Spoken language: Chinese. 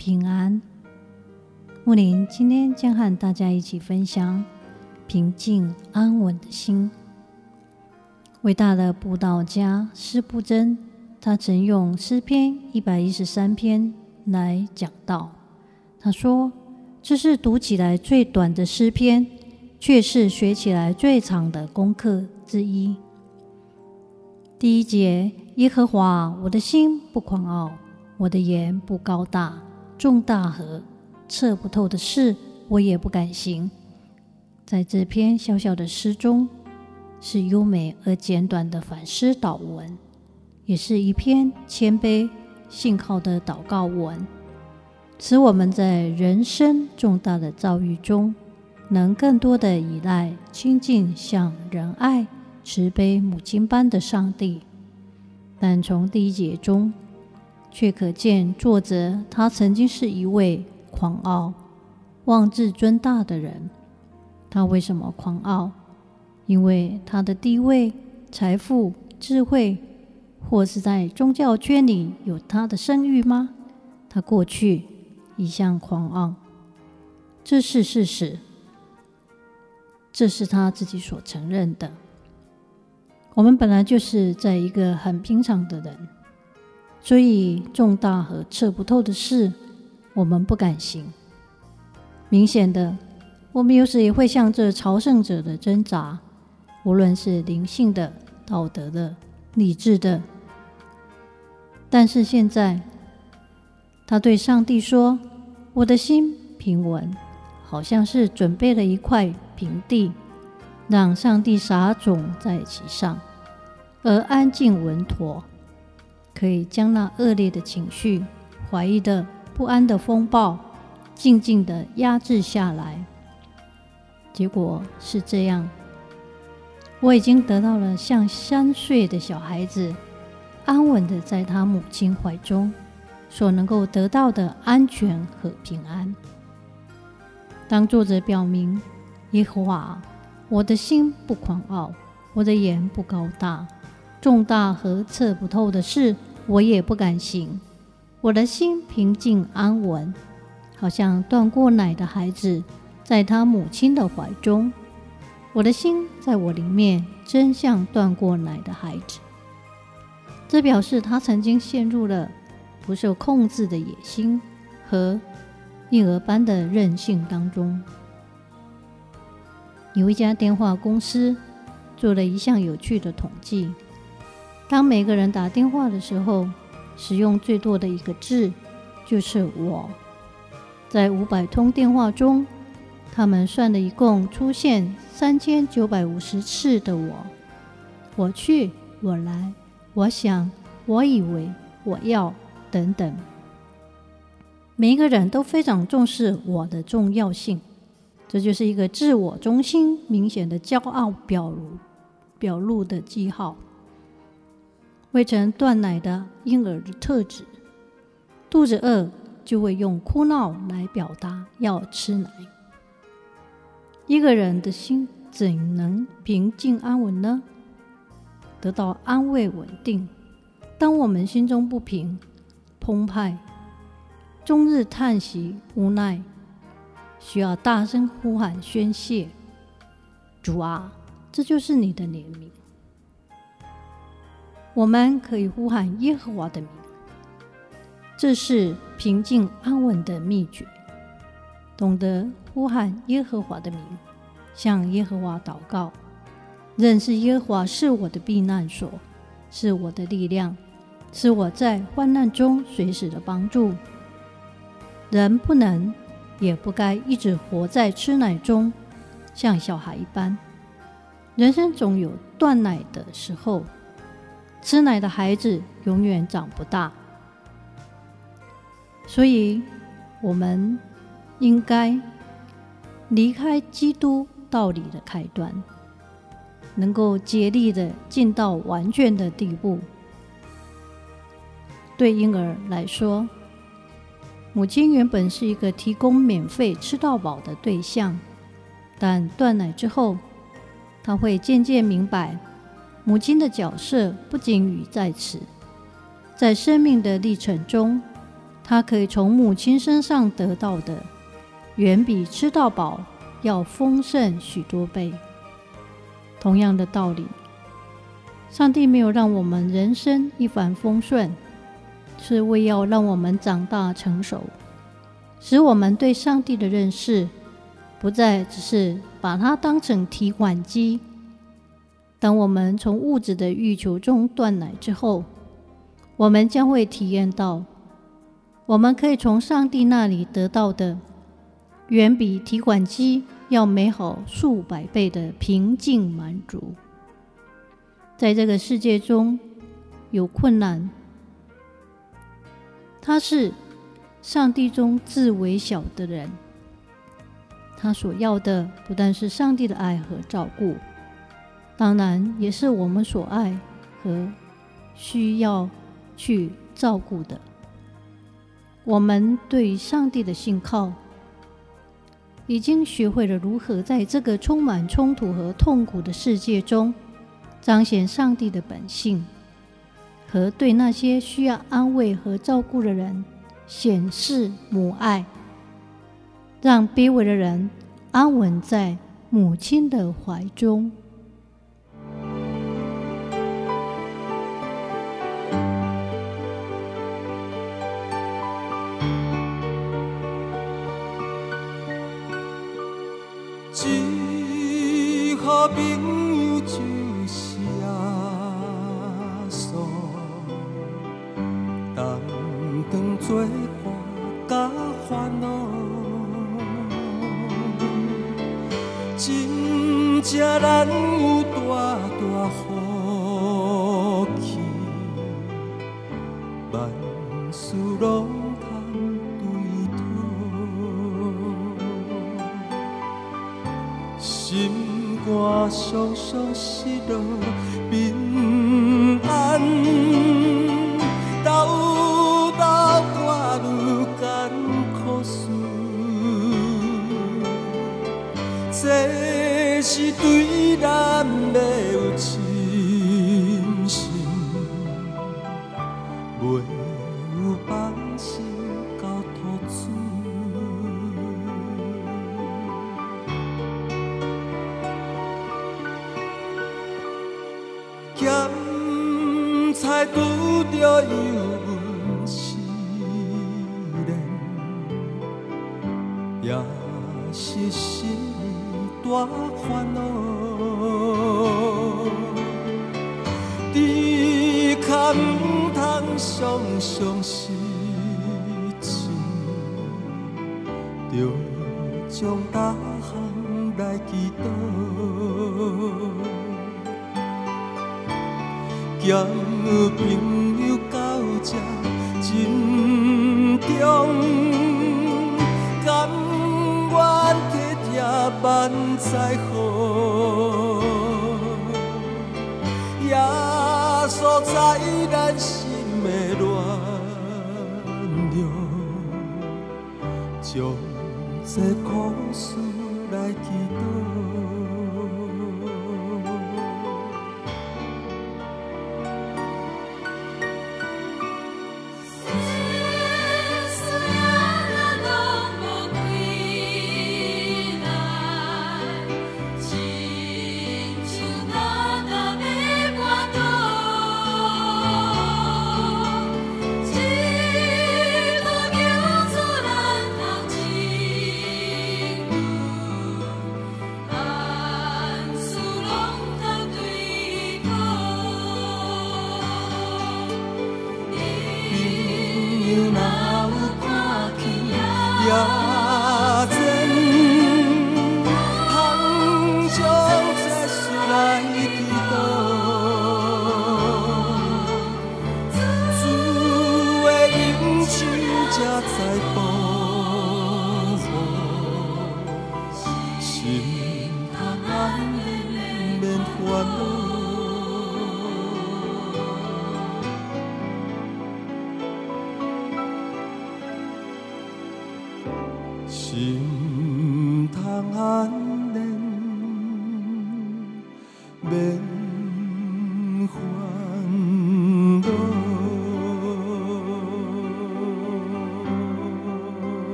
平安。木林今天将和大家一起分享平静安稳的心。伟大的布道家司布真，他曾用诗篇一百一十三篇来讲道。他说：“这是读起来最短的诗篇，却是学起来最长的功课之一。”第一节。耶和华，我的心不狂傲，我的言不高大，重大和测不透的事，我也不敢行。在这篇小小的诗中，是优美而简短的反思祷文，也是一篇谦卑信靠的祷告文，使我们在人生重大的遭遇中，能更多的依赖亲近像仁爱、慈悲母亲般的上帝。但从第一节中，却可见作者他曾经是一位狂傲、妄自尊大的人。他为什么狂傲？因为他的地位、财富、智慧，或是在宗教圈里有他的声誉吗？他过去一向狂傲，这是事实，这是他自己所承认的。我们本来就是在一个很平常的人，所以重大和测不透的事，我们不敢行。明显的，我们有时也会向着朝圣者的挣扎，无论是灵性的、道德的、理智的。但是现在，他对上帝说：“我的心平稳，好像是准备了一块平地。”让上帝撒种在其上，而安静稳妥，可以将那恶劣的情绪、怀疑的不安的风暴，静静地压制下来。结果是这样，我已经得到了像三岁的小孩子，安稳地在他母亲怀中所能够得到的安全和平安。当作者表明耶和华。我的心不狂傲，我的眼不高大，重大和测不透的事，我也不敢行。我的心平静安稳，好像断过奶的孩子，在他母亲的怀中。我的心在我里面，真像断过奶的孩子。这表示他曾经陷入了不受控制的野心和婴儿般的任性当中。有一家电话公司做了一项有趣的统计：当每个人打电话的时候，使用最多的一个字就是“我”。在五百通电话中，他们算了一共出现三千九百五十次的“我”。我去，我来，我想，我以为，我要，等等。每一个人都非常重视“我”的重要性。这就是一个自我中心、明显的骄傲表露表露的记号。未曾断奶的婴儿的特质，肚子饿就会用哭闹来表达要吃奶。一个人的心怎能平静安稳呢？得到安慰稳定。当我们心中不平、澎湃，终日叹息无奈。需要大声呼喊宣泄，主啊，这就是你的怜悯。我们可以呼喊耶和华的名，这是平静安稳的秘诀。懂得呼喊耶和华的名，向耶和华祷告，认识耶和华是我的避难所，是我的力量，是我在患难中随时的帮助。人不能。也不该一直活在吃奶中，像小孩一般。人生总有断奶的时候，吃奶的孩子永远长不大。所以，我们应该离开基督道理的开端，能够竭力的尽到完全的地步。对婴儿来说，母亲原本是一个提供免费吃到饱的对象，但断奶之后，他会渐渐明白，母亲的角色不仅于在此，在生命的历程中，他可以从母亲身上得到的，远比吃到饱要丰盛许多倍。同样的道理，上帝没有让我们人生一帆风顺。是为要让我们长大成熟，使我们对上帝的认识不再只是把它当成提款机。当我们从物质的欲求中断奶之后，我们将会体验到，我们可以从上帝那里得到的，远比提款机要美好数百倍的平静满足。在这个世界中，有困难。他是上帝中至微小的人，他所要的不但是上帝的爱和照顾，当然也是我们所爱和需要去照顾的。我们对上帝的信靠，已经学会了如何在这个充满冲突和痛苦的世界中，彰显上帝的本性。和对那些需要安慰和照顾的人显示母爱，让卑微的人安稳在母亲的怀中。只好朋友就。做伴甲烦恼，真正难有大大福气，万事拢肝常常失落平安。这是对咸菜拄着油温时冷，也是心。大烦恼，只可唔通常常失志，着将大项来祈祷，交朋友到这真重，甘愿体贴。万载好，耶稣在咱心的暖流，将这苦事